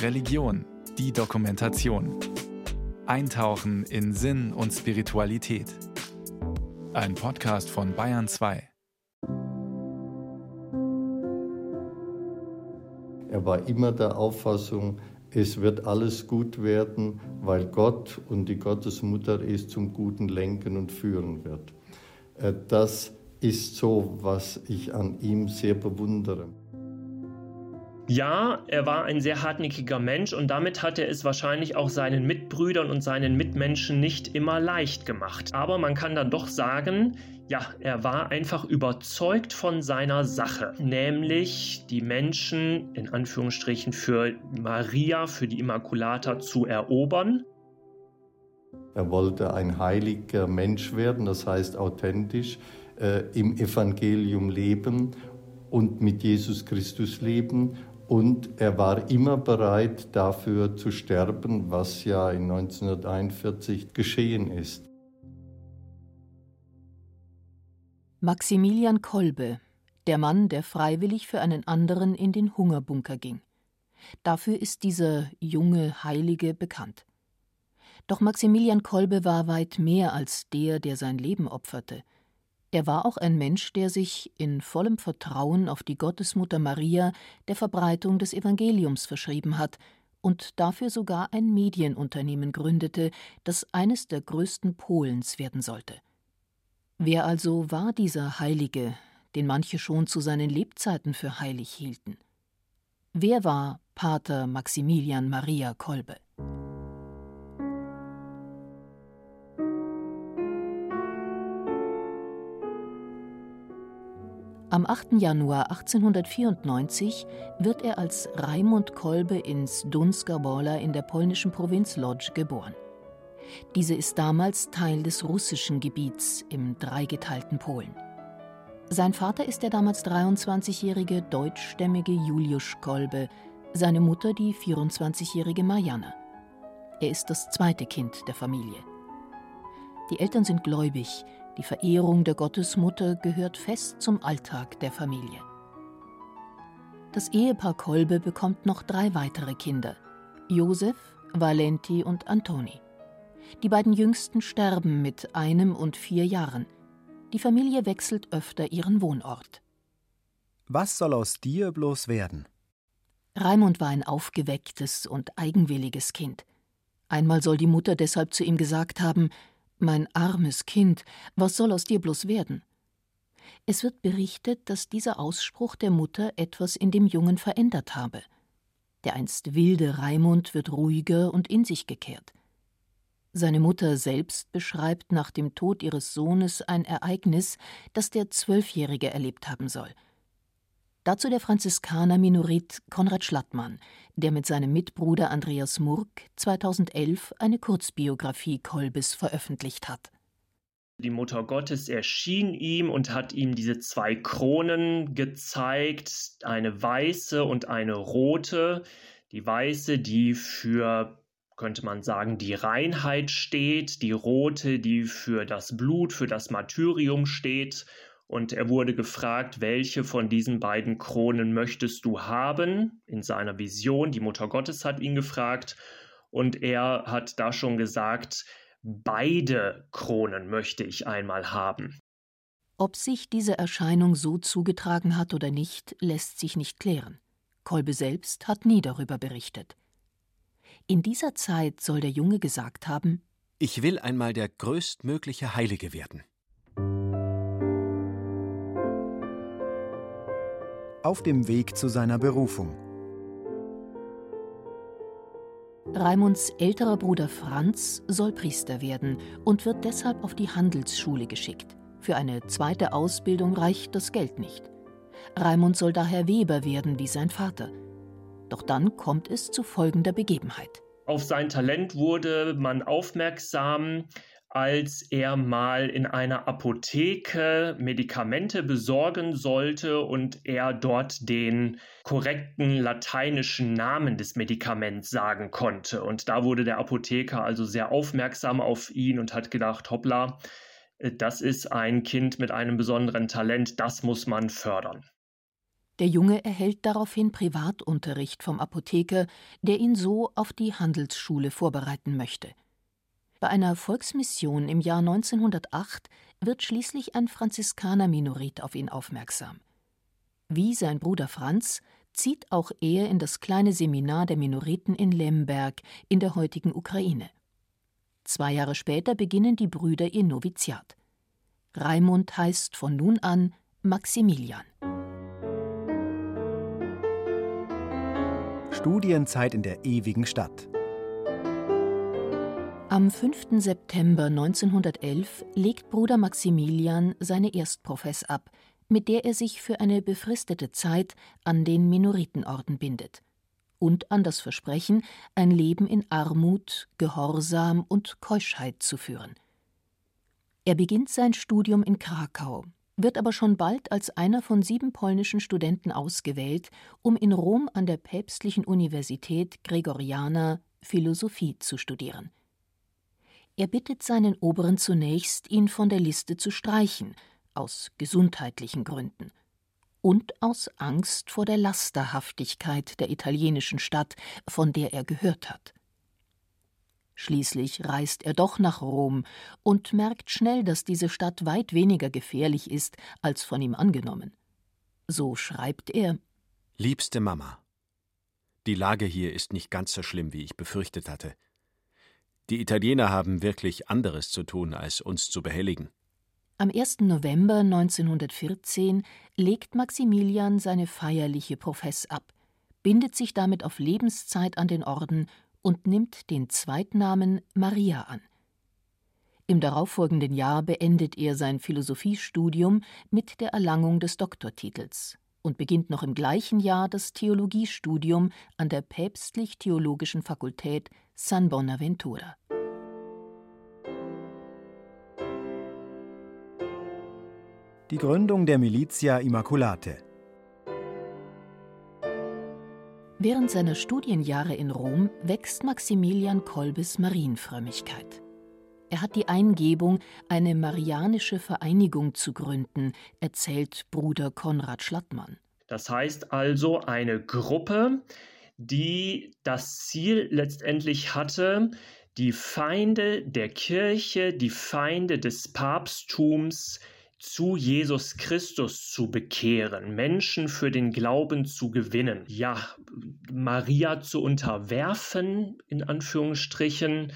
Religion, die Dokumentation. Eintauchen in Sinn und Spiritualität. Ein Podcast von Bayern 2. Er war immer der Auffassung, es wird alles gut werden, weil Gott und die Gottesmutter es zum Guten lenken und führen wird. Äh, das ist so, was ich an ihm sehr bewundere. Ja, er war ein sehr hartnäckiger Mensch und damit hat er es wahrscheinlich auch seinen Mitbrüdern und seinen Mitmenschen nicht immer leicht gemacht. Aber man kann dann doch sagen, ja, er war einfach überzeugt von seiner Sache, nämlich die Menschen in Anführungsstrichen für Maria, für die Immaculata zu erobern. Er wollte ein heiliger Mensch werden, das heißt authentisch äh, im Evangelium leben und mit Jesus Christus leben. Und er war immer bereit, dafür zu sterben, was ja in 1941 geschehen ist. Maximilian Kolbe, der Mann, der freiwillig für einen anderen in den Hungerbunker ging. Dafür ist dieser junge Heilige bekannt. Doch Maximilian Kolbe war weit mehr als der, der sein Leben opferte. Er war auch ein Mensch, der sich in vollem Vertrauen auf die Gottesmutter Maria der Verbreitung des Evangeliums verschrieben hat und dafür sogar ein Medienunternehmen gründete, das eines der größten Polens werden sollte. Wer also war dieser Heilige, den manche schon zu seinen Lebzeiten für heilig hielten? Wer war Pater Maximilian Maria Kolbe? Am 8. Januar 1894 wird er als Raimund Kolbe ins Dunska Wola in der polnischen Provinz Lodz geboren. Diese ist damals Teil des russischen Gebiets im dreigeteilten Polen. Sein Vater ist der damals 23-jährige deutschstämmige Juliusz Kolbe, seine Mutter die 24-jährige Marianne. Er ist das zweite Kind der Familie. Die Eltern sind gläubig, die Verehrung der Gottesmutter gehört fest zum Alltag der Familie. Das Ehepaar Kolbe bekommt noch drei weitere Kinder: Josef, Valenti und Antoni. Die beiden Jüngsten sterben mit einem und vier Jahren. Die Familie wechselt öfter ihren Wohnort. Was soll aus dir bloß werden? Raimund war ein aufgewecktes und eigenwilliges Kind. Einmal soll die Mutter deshalb zu ihm gesagt haben, mein armes Kind, was soll aus dir bloß werden? Es wird berichtet, dass dieser Ausspruch der Mutter etwas in dem Jungen verändert habe. Der einst wilde Raimund wird ruhiger und in sich gekehrt. Seine Mutter selbst beschreibt nach dem Tod ihres Sohnes ein Ereignis, das der Zwölfjährige erlebt haben soll – Dazu der Franziskaner Minorit Konrad Schlattmann, der mit seinem Mitbruder Andreas Murk 2011 eine Kurzbiografie Kolbes veröffentlicht hat. Die Mutter Gottes erschien ihm und hat ihm diese zwei Kronen gezeigt, eine weiße und eine rote. Die weiße, die für könnte man sagen, die Reinheit steht, die rote, die für das Blut, für das Martyrium steht und er wurde gefragt, welche von diesen beiden Kronen möchtest du haben? In seiner Vision, die Mutter Gottes hat ihn gefragt und er hat da schon gesagt, beide Kronen möchte ich einmal haben. Ob sich diese Erscheinung so zugetragen hat oder nicht, lässt sich nicht klären. Kolbe selbst hat nie darüber berichtet. In dieser Zeit soll der Junge gesagt haben Ich will einmal der größtmögliche Heilige werden. Auf dem Weg zu seiner Berufung. Raimunds älterer Bruder Franz soll Priester werden und wird deshalb auf die Handelsschule geschickt. Für eine zweite Ausbildung reicht das Geld nicht. Raimund soll daher Weber werden wie sein Vater. Doch dann kommt es zu folgender Begebenheit. Auf sein Talent wurde man aufmerksam, als er mal in einer Apotheke Medikamente besorgen sollte und er dort den korrekten lateinischen Namen des Medikaments sagen konnte. Und da wurde der Apotheker also sehr aufmerksam auf ihn und hat gedacht, hoppla, das ist ein Kind mit einem besonderen Talent, das muss man fördern. Der Junge erhält daraufhin Privatunterricht vom Apotheker, der ihn so auf die Handelsschule vorbereiten möchte. Bei einer Volksmission im Jahr 1908 wird schließlich ein Franziskaner-Minorit auf ihn aufmerksam. Wie sein Bruder Franz zieht auch er in das kleine Seminar der Minoriten in Lemberg in der heutigen Ukraine. Zwei Jahre später beginnen die Brüder ihr Noviziat. Raimund heißt von nun an Maximilian. Studienzeit in der ewigen Stadt. Am 5. September 1911 legt Bruder Maximilian seine Erstprofess ab, mit der er sich für eine befristete Zeit an den Minoritenorden bindet und an das Versprechen, ein Leben in Armut, Gehorsam und Keuschheit zu führen. Er beginnt sein Studium in Krakau, wird aber schon bald als einer von sieben polnischen Studenten ausgewählt, um in Rom an der päpstlichen Universität Gregoriana Philosophie zu studieren. Er bittet seinen Oberen zunächst, ihn von der Liste zu streichen, aus gesundheitlichen Gründen und aus Angst vor der Lasterhaftigkeit der italienischen Stadt, von der er gehört hat. Schließlich reist er doch nach Rom und merkt schnell, dass diese Stadt weit weniger gefährlich ist, als von ihm angenommen. So schreibt er Liebste Mama, die Lage hier ist nicht ganz so schlimm, wie ich befürchtet hatte. Die Italiener haben wirklich anderes zu tun, als uns zu behelligen. Am 1. November 1914 legt Maximilian seine feierliche Profess ab, bindet sich damit auf Lebenszeit an den Orden und nimmt den Zweitnamen Maria an. Im darauffolgenden Jahr beendet er sein Philosophiestudium mit der Erlangung des Doktortitels und beginnt noch im gleichen Jahr das Theologiestudium an der Päpstlich-Theologischen Fakultät San Bonaventura. Die Gründung der Militia Immaculate Während seiner Studienjahre in Rom wächst Maximilian Kolbes Marienfrömmigkeit. Er hat die Eingebung, eine marianische Vereinigung zu gründen, erzählt Bruder Konrad Schlattmann. Das heißt also eine Gruppe, die das Ziel letztendlich hatte, die Feinde der Kirche, die Feinde des Papsttums zu Jesus Christus zu bekehren, Menschen für den Glauben zu gewinnen, ja, Maria zu unterwerfen, in Anführungsstrichen,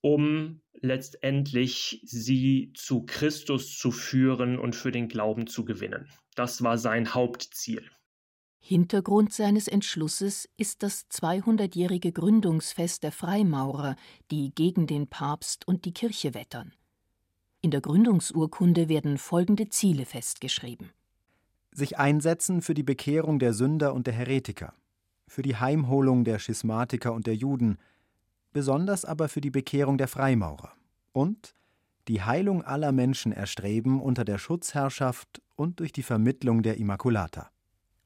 um letztendlich sie zu Christus zu führen und für den Glauben zu gewinnen. Das war sein Hauptziel. Hintergrund seines Entschlusses ist das 200-jährige Gründungsfest der Freimaurer, die gegen den Papst und die Kirche wettern. In der Gründungsurkunde werden folgende Ziele festgeschrieben: sich einsetzen für die Bekehrung der Sünder und der Heretiker, für die Heimholung der Schismatiker und der Juden, besonders aber für die Bekehrung der Freimaurer und die Heilung aller Menschen erstreben unter der Schutzherrschaft und durch die Vermittlung der Immaculata.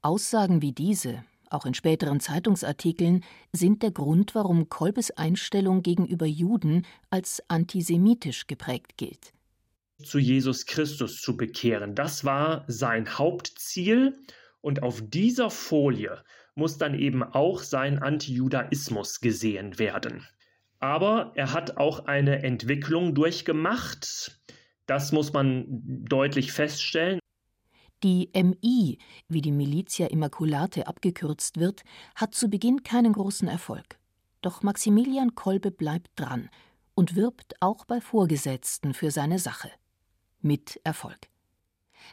Aussagen wie diese, auch in späteren Zeitungsartikeln, sind der Grund, warum Kolbes Einstellung gegenüber Juden als antisemitisch geprägt gilt zu Jesus Christus zu bekehren. Das war sein Hauptziel und auf dieser Folie muss dann eben auch sein Antijudaismus gesehen werden. Aber er hat auch eine Entwicklung durchgemacht. Das muss man deutlich feststellen. Die MI, wie die Militia Immaculate abgekürzt wird, hat zu Beginn keinen großen Erfolg. Doch Maximilian Kolbe bleibt dran und wirbt auch bei Vorgesetzten für seine Sache mit Erfolg.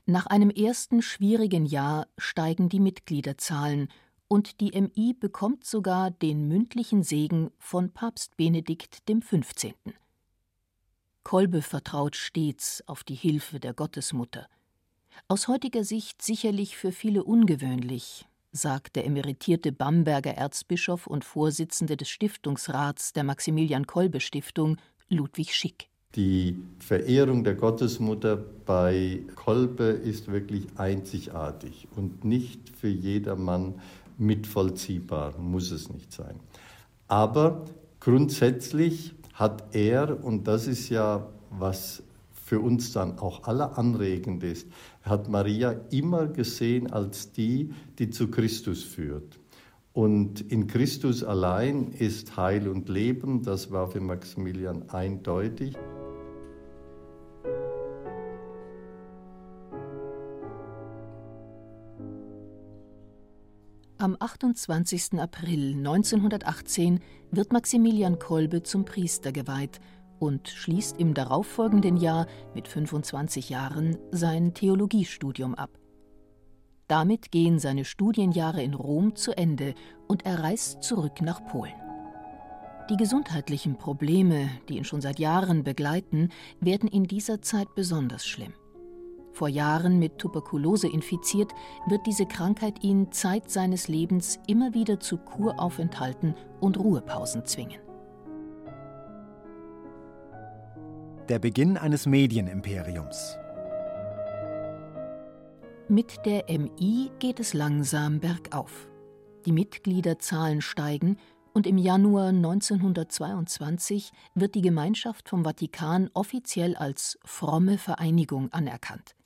Nach einem ersten schwierigen Jahr steigen die Mitgliederzahlen und die MI bekommt sogar den mündlichen Segen von Papst Benedikt XV. Kolbe vertraut stets auf die Hilfe der Gottesmutter. Aus heutiger Sicht sicherlich für viele ungewöhnlich, sagt der emeritierte Bamberger Erzbischof und Vorsitzende des Stiftungsrats der Maximilian Kolbe Stiftung, Ludwig Schick. Die Verehrung der Gottesmutter bei Kolbe ist wirklich einzigartig und nicht für jedermann mitvollziehbar, muss es nicht sein. Aber grundsätzlich hat er, und das ist ja was für uns dann auch alle anregend ist. Hat Maria immer gesehen als die, die zu Christus führt. Und in Christus allein ist Heil und Leben, das war für Maximilian eindeutig. Am 28. April 1918 wird Maximilian Kolbe zum Priester geweiht und schließt im darauffolgenden Jahr mit 25 Jahren sein Theologiestudium ab. Damit gehen seine Studienjahre in Rom zu Ende und er reist zurück nach Polen. Die gesundheitlichen Probleme, die ihn schon seit Jahren begleiten, werden in dieser Zeit besonders schlimm. Vor Jahren mit Tuberkulose infiziert, wird diese Krankheit ihn Zeit seines Lebens immer wieder zu Kuraufenthalten und Ruhepausen zwingen. Der Beginn eines Medienimperiums. Mit der MI geht es langsam bergauf. Die Mitgliederzahlen steigen und im Januar 1922 wird die Gemeinschaft vom Vatikan offiziell als fromme Vereinigung anerkannt.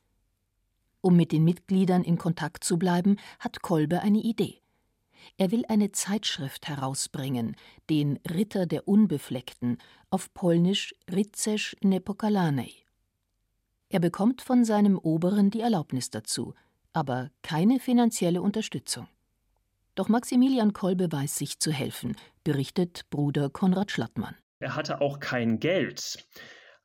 Um mit den Mitgliedern in Kontakt zu bleiben, hat Kolbe eine Idee. Er will eine Zeitschrift herausbringen, den Ritter der Unbefleckten, auf Polnisch Rycerz Nepokalanej. Er bekommt von seinem Oberen die Erlaubnis dazu, aber keine finanzielle Unterstützung. Doch Maximilian Kolbe weiß sich zu helfen, berichtet Bruder Konrad Schlattmann. Er hatte auch kein Geld.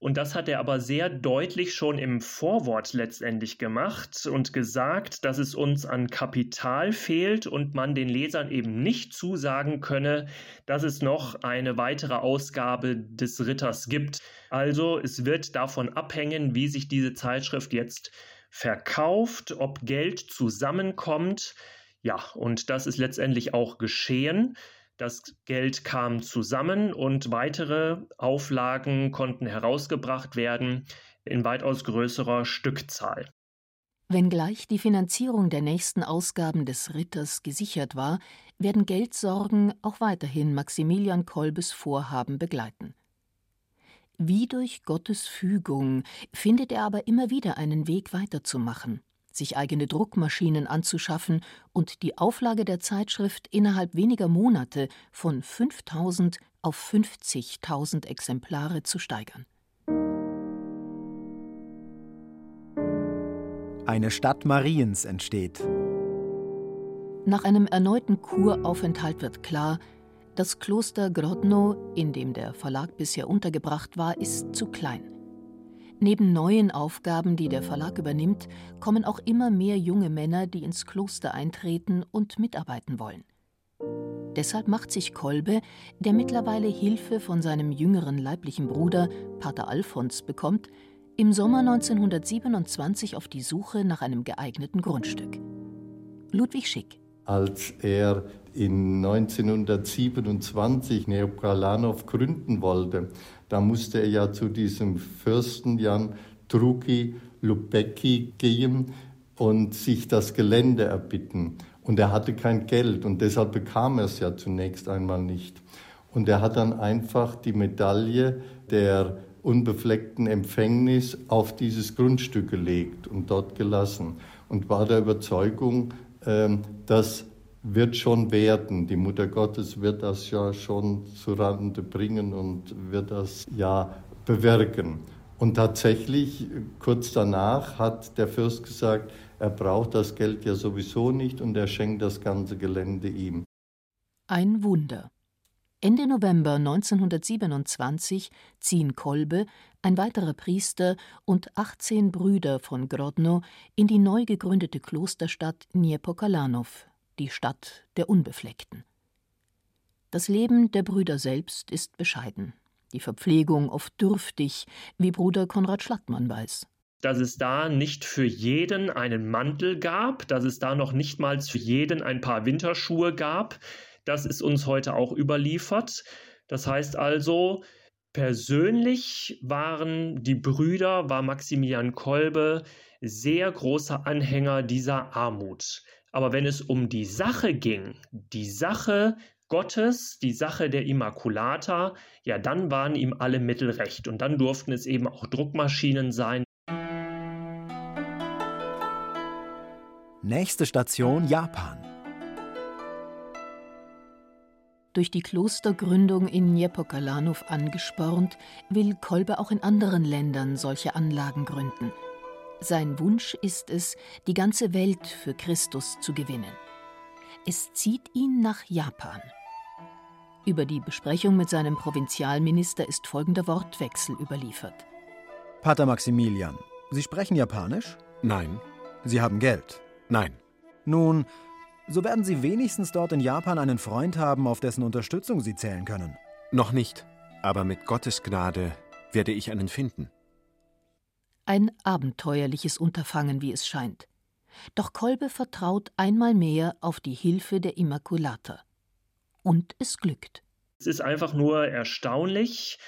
Und das hat er aber sehr deutlich schon im Vorwort letztendlich gemacht und gesagt, dass es uns an Kapital fehlt und man den Lesern eben nicht zusagen könne, dass es noch eine weitere Ausgabe des Ritters gibt. Also es wird davon abhängen, wie sich diese Zeitschrift jetzt verkauft, ob Geld zusammenkommt. Ja, und das ist letztendlich auch geschehen. Das Geld kam zusammen und weitere Auflagen konnten herausgebracht werden in weitaus größerer Stückzahl. Wenngleich die Finanzierung der nächsten Ausgaben des Ritters gesichert war, werden Geldsorgen auch weiterhin Maximilian Kolbes Vorhaben begleiten. Wie durch Gottes Fügung findet er aber immer wieder einen Weg weiterzumachen sich eigene Druckmaschinen anzuschaffen und die Auflage der Zeitschrift innerhalb weniger Monate von 5000 auf 50.000 Exemplare zu steigern. Eine Stadt Mariens entsteht. Nach einem erneuten Kuraufenthalt wird klar, das Kloster Grodno, in dem der Verlag bisher untergebracht war, ist zu klein. Neben neuen Aufgaben, die der Verlag übernimmt, kommen auch immer mehr junge Männer, die ins Kloster eintreten und mitarbeiten wollen. Deshalb macht sich Kolbe, der mittlerweile Hilfe von seinem jüngeren leiblichen Bruder, Pater Alfons, bekommt, im Sommer 1927 auf die Suche nach einem geeigneten Grundstück. Ludwig Schick. Als er in 1927 Neopralanov gründen wollte, da musste er ja zu diesem Fürsten Jan Truki Lubecki gehen und sich das Gelände erbitten. Und er hatte kein Geld und deshalb bekam er es ja zunächst einmal nicht. Und er hat dann einfach die Medaille der unbefleckten Empfängnis auf dieses Grundstück gelegt und dort gelassen und war der Überzeugung, ähm, dass wird schon werden. Die Mutter Gottes wird das ja schon zu Rande bringen und wird das ja bewirken. Und tatsächlich, kurz danach hat der Fürst gesagt, er braucht das Geld ja sowieso nicht und er schenkt das ganze Gelände ihm. Ein Wunder. Ende November 1927 ziehen Kolbe, ein weiterer Priester und 18 Brüder von Grodno in die neu gegründete Klosterstadt Niepokalanów die Stadt der Unbefleckten. Das Leben der Brüder selbst ist bescheiden, die Verpflegung oft dürftig, wie Bruder Konrad Schlattmann weiß dass es da nicht für jeden einen Mantel gab, dass es da noch nicht mal für jeden ein paar Winterschuhe gab. Das ist uns heute auch überliefert. Das heißt also, persönlich waren die Brüder, war Maximilian Kolbe sehr großer Anhänger dieser Armut. Aber wenn es um die Sache ging, die Sache Gottes, die Sache der Immaculata, ja, dann waren ihm alle Mittel recht. Und dann durften es eben auch Druckmaschinen sein. Nächste Station Japan. Durch die Klostergründung in Niepokalanów angespornt, will Kolbe auch in anderen Ländern solche Anlagen gründen. Sein Wunsch ist es, die ganze Welt für Christus zu gewinnen. Es zieht ihn nach Japan. Über die Besprechung mit seinem Provinzialminister ist folgender Wortwechsel überliefert. Pater Maximilian, Sie sprechen Japanisch? Nein. Sie haben Geld? Nein. Nun, so werden Sie wenigstens dort in Japan einen Freund haben, auf dessen Unterstützung Sie zählen können. Noch nicht, aber mit Gottes Gnade werde ich einen finden. Ein abenteuerliches Unterfangen, wie es scheint. Doch Kolbe vertraut einmal mehr auf die Hilfe der Immaculata und es glückt. Es ist einfach nur erstaunlich,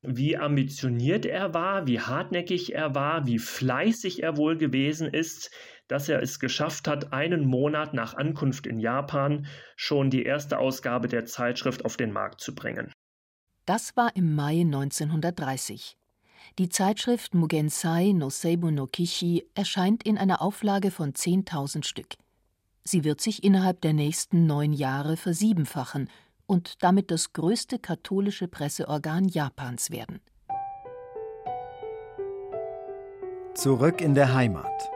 wie ambitioniert er war, wie hartnäckig er war, wie fleißig er wohl gewesen ist, dass er es geschafft hat, einen Monat nach Ankunft in Japan schon die erste Ausgabe der Zeitschrift auf den Markt zu bringen. Das war im Mai 1930. Die Zeitschrift Mugensai no Seibu no Kishi erscheint in einer Auflage von 10.000 Stück. Sie wird sich innerhalb der nächsten neun Jahre versiebenfachen und damit das größte katholische Presseorgan Japans werden. Zurück in der Heimat.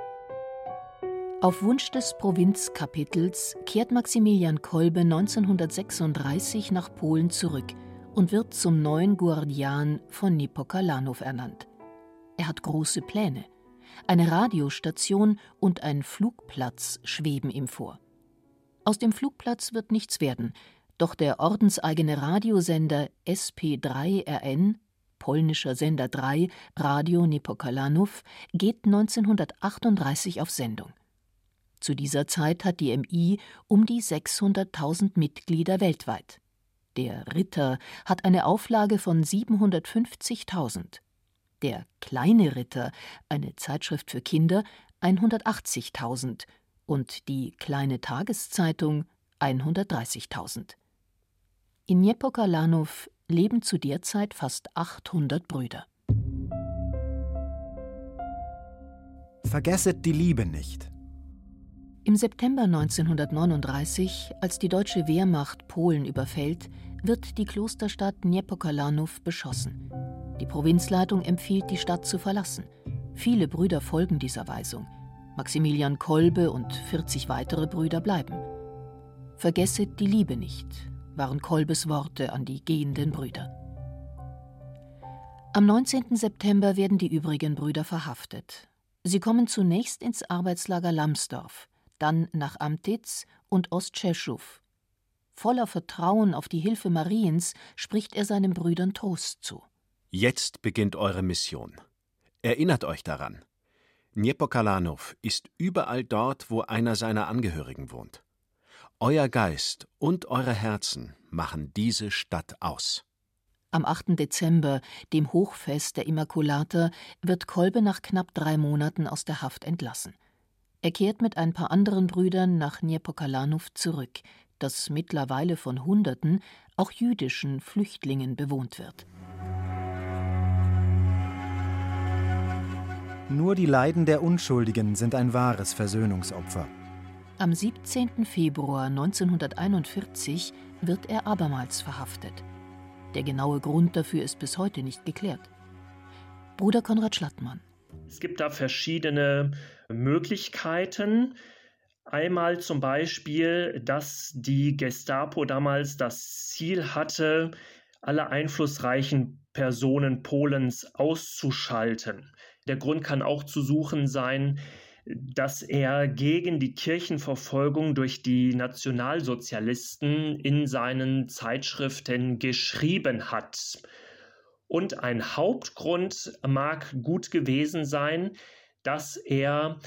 Auf Wunsch des Provinzkapitels kehrt Maximilian Kolbe 1936 nach Polen zurück und wird zum neuen Guardian von Niepokalanów ernannt. Er hat große Pläne. Eine Radiostation und ein Flugplatz schweben ihm vor. Aus dem Flugplatz wird nichts werden, doch der ordenseigene Radiosender SP3RN, polnischer Sender 3, Radio Niepokalanów, geht 1938 auf Sendung. Zu dieser Zeit hat die MI um die 600.000 Mitglieder weltweit. Der Ritter hat eine Auflage von 750.000 der kleine Ritter, eine Zeitschrift für Kinder, 180.000 und die kleine Tageszeitung 130.000. In Niepokalanów leben zu der Zeit fast 800 Brüder. Vergesset die Liebe nicht. Im September 1939, als die deutsche Wehrmacht Polen überfällt, wird die Klosterstadt Niepokalanów beschossen. Die Provinzleitung empfiehlt, die Stadt zu verlassen. Viele Brüder folgen dieser Weisung. Maximilian Kolbe und 40 weitere Brüder bleiben. Vergesset die Liebe nicht, waren Kolbes Worte an die gehenden Brüder. Am 19. September werden die übrigen Brüder verhaftet. Sie kommen zunächst ins Arbeitslager Lambsdorff, dann nach Amtitz und Ostscheschow. Voller Vertrauen auf die Hilfe Mariens spricht er seinen Brüdern Trost zu. Jetzt beginnt eure Mission. Erinnert euch daran. Niepokalanów ist überall dort, wo einer seiner Angehörigen wohnt. Euer Geist und eure Herzen machen diese Stadt aus. Am 8. Dezember, dem Hochfest der Immaculata, wird Kolbe nach knapp drei Monaten aus der Haft entlassen. Er kehrt mit ein paar anderen Brüdern nach Niepokalanów zurück, das mittlerweile von Hunderten, auch jüdischen Flüchtlingen bewohnt wird. Nur die Leiden der Unschuldigen sind ein wahres Versöhnungsopfer. Am 17. Februar 1941 wird er abermals verhaftet. Der genaue Grund dafür ist bis heute nicht geklärt. Bruder Konrad Schlattmann. Es gibt da verschiedene Möglichkeiten. Einmal zum Beispiel, dass die Gestapo damals das Ziel hatte, alle einflussreichen Personen Polens auszuschalten. Der Grund kann auch zu suchen sein, dass er gegen die Kirchenverfolgung durch die Nationalsozialisten in seinen Zeitschriften geschrieben hat. Und ein Hauptgrund mag gut gewesen sein, dass er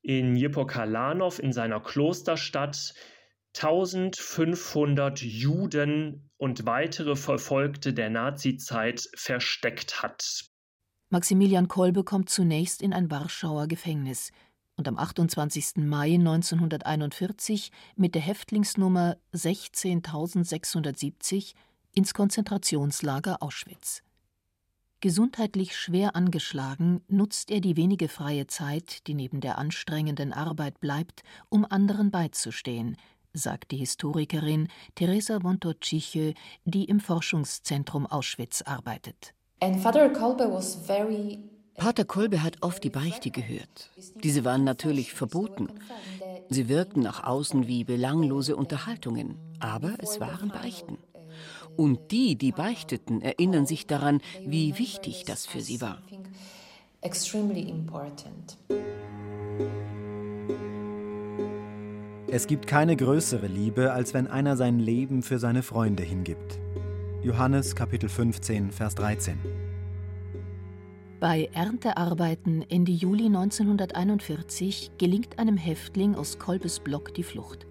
in Jepokalanov in seiner Klosterstadt 1500 Juden und weitere Verfolgte der Nazizeit versteckt hat. Maximilian Kolbe kommt zunächst in ein Warschauer Gefängnis. und am 28. Mai 1941 mit der Häftlingsnummer 16670 ins Konzentrationslager Auschwitz. Gesundheitlich schwer angeschlagen, nutzt er die wenige freie Zeit, die neben der anstrengenden Arbeit bleibt, um anderen beizustehen, sagt die Historikerin Teresa Wontorciche, die im Forschungszentrum Auschwitz arbeitet. Pater Kolbe hat oft die Beichte gehört. Diese waren natürlich verboten. Sie wirkten nach außen wie belanglose Unterhaltungen, aber es waren Beichten. Und die, die beichteten, erinnern sich daran, wie wichtig das für sie war. Es gibt keine größere Liebe, als wenn einer sein Leben für seine Freunde hingibt. Johannes Kapitel 15, Vers 13. Bei Erntearbeiten Ende Juli 1941 gelingt einem Häftling aus Kolbes Block die Flucht.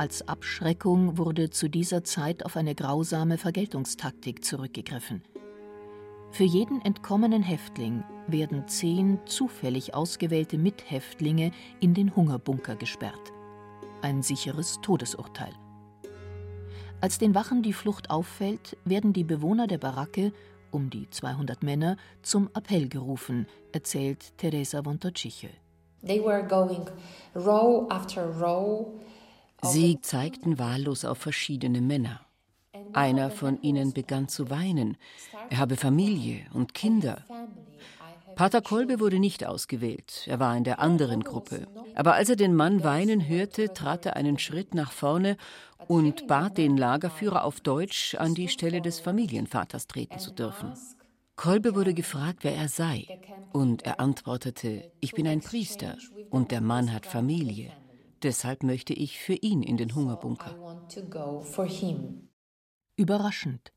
Als Abschreckung wurde zu dieser Zeit auf eine grausame Vergeltungstaktik zurückgegriffen. Für jeden entkommenen Häftling werden zehn zufällig ausgewählte Mithäftlinge in den Hungerbunker gesperrt. Ein sicheres Todesurteil. Als den Wachen die Flucht auffällt, werden die Bewohner der Baracke um die 200 Männer, zum Appell gerufen, erzählt Teresa Vontorciche. Sie zeigten wahllos auf verschiedene Männer. Einer von ihnen begann zu weinen. Er habe Familie und Kinder. Pater Kolbe wurde nicht ausgewählt, er war in der anderen Gruppe. Aber als er den Mann weinen hörte, trat er einen Schritt nach vorne und bat den Lagerführer auf Deutsch, an die Stelle des Familienvaters treten zu dürfen. Kolbe wurde gefragt, wer er sei, und er antwortete, ich bin ein Priester und der Mann hat Familie. Deshalb möchte ich für ihn in den Hungerbunker. Überraschend.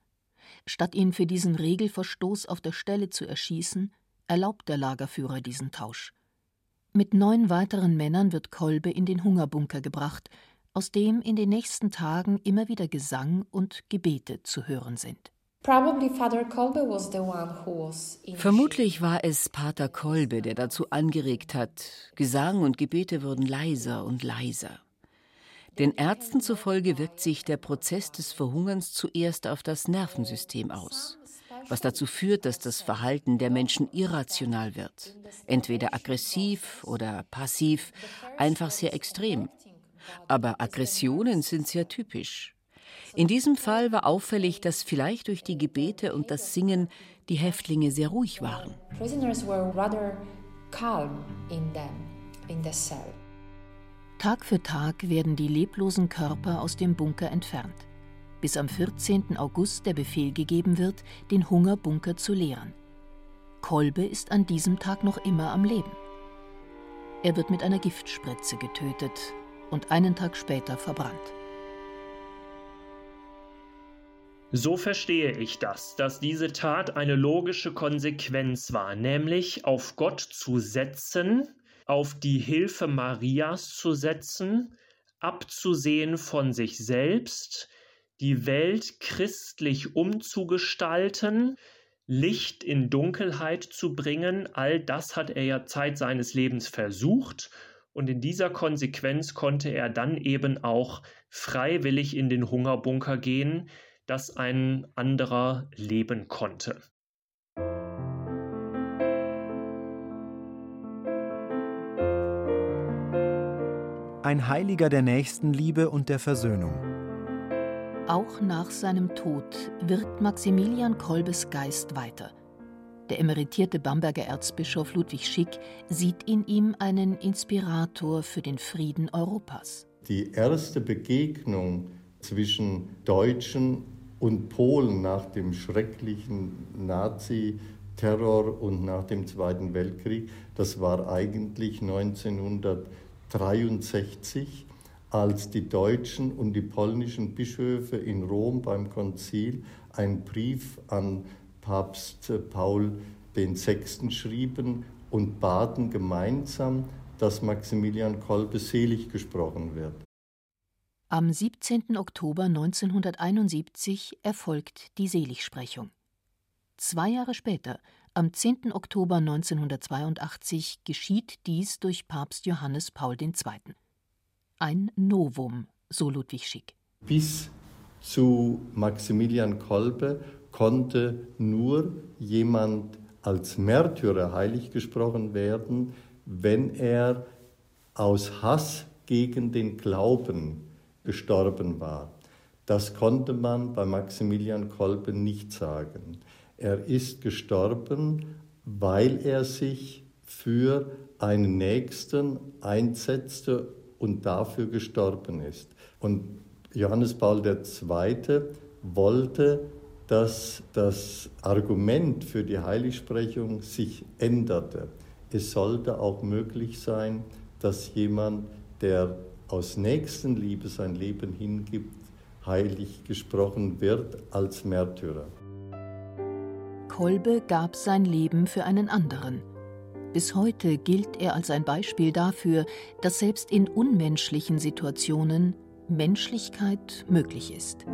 Statt ihn für diesen Regelverstoß auf der Stelle zu erschießen, erlaubt der Lagerführer diesen Tausch. Mit neun weiteren Männern wird Kolbe in den Hungerbunker gebracht, aus dem in den nächsten Tagen immer wieder Gesang und Gebete zu hören sind. Vermutlich war es Pater Kolbe, der dazu angeregt hat. Gesang und Gebete wurden leiser und leiser. Den Ärzten zufolge wirkt sich der Prozess des Verhungerns zuerst auf das Nervensystem aus was dazu führt, dass das Verhalten der Menschen irrational wird, entweder aggressiv oder passiv, einfach sehr extrem. Aber Aggressionen sind sehr typisch. In diesem Fall war auffällig, dass vielleicht durch die Gebete und das Singen die Häftlinge sehr ruhig waren. Tag für Tag werden die leblosen Körper aus dem Bunker entfernt bis am 14. August der Befehl gegeben wird, den Hungerbunker zu leeren. Kolbe ist an diesem Tag noch immer am Leben. Er wird mit einer Giftspritze getötet und einen Tag später verbrannt. So verstehe ich das, dass diese Tat eine logische Konsequenz war, nämlich auf Gott zu setzen, auf die Hilfe Marias zu setzen, abzusehen von sich selbst, die Welt christlich umzugestalten, Licht in Dunkelheit zu bringen, all das hat er ja Zeit seines Lebens versucht. Und in dieser Konsequenz konnte er dann eben auch freiwillig in den Hungerbunker gehen, dass ein anderer leben konnte. Ein Heiliger der Nächstenliebe und der Versöhnung. Auch nach seinem Tod wirkt Maximilian Kolbes Geist weiter. Der emeritierte Bamberger Erzbischof Ludwig Schick sieht in ihm einen Inspirator für den Frieden Europas. Die erste Begegnung zwischen Deutschen und Polen nach dem schrecklichen Nazi-Terror und nach dem Zweiten Weltkrieg, das war eigentlich 1963 als die deutschen und die polnischen Bischöfe in Rom beim Konzil einen Brief an Papst Paul VI. schrieben und baten gemeinsam, dass Maximilian Kolbe selig gesprochen wird. Am 17. Oktober 1971 erfolgt die Seligsprechung. Zwei Jahre später, Am 10. Oktober 1982 geschieht dies durch Papst Johannes Paul II. Ein Novum, so Ludwig Schick. Bis zu Maximilian Kolbe konnte nur jemand als Märtyrer heilig gesprochen werden, wenn er aus Hass gegen den Glauben gestorben war. Das konnte man bei Maximilian Kolbe nicht sagen. Er ist gestorben, weil er sich für einen Nächsten einsetzte und dafür gestorben ist. Und Johannes Paul II. wollte, dass das Argument für die Heiligsprechung sich änderte. Es sollte auch möglich sein, dass jemand, der aus Nächstenliebe sein Leben hingibt, heilig gesprochen wird als Märtyrer. Kolbe gab sein Leben für einen anderen. Bis heute gilt er als ein Beispiel dafür, dass selbst in unmenschlichen Situationen Menschlichkeit möglich ist.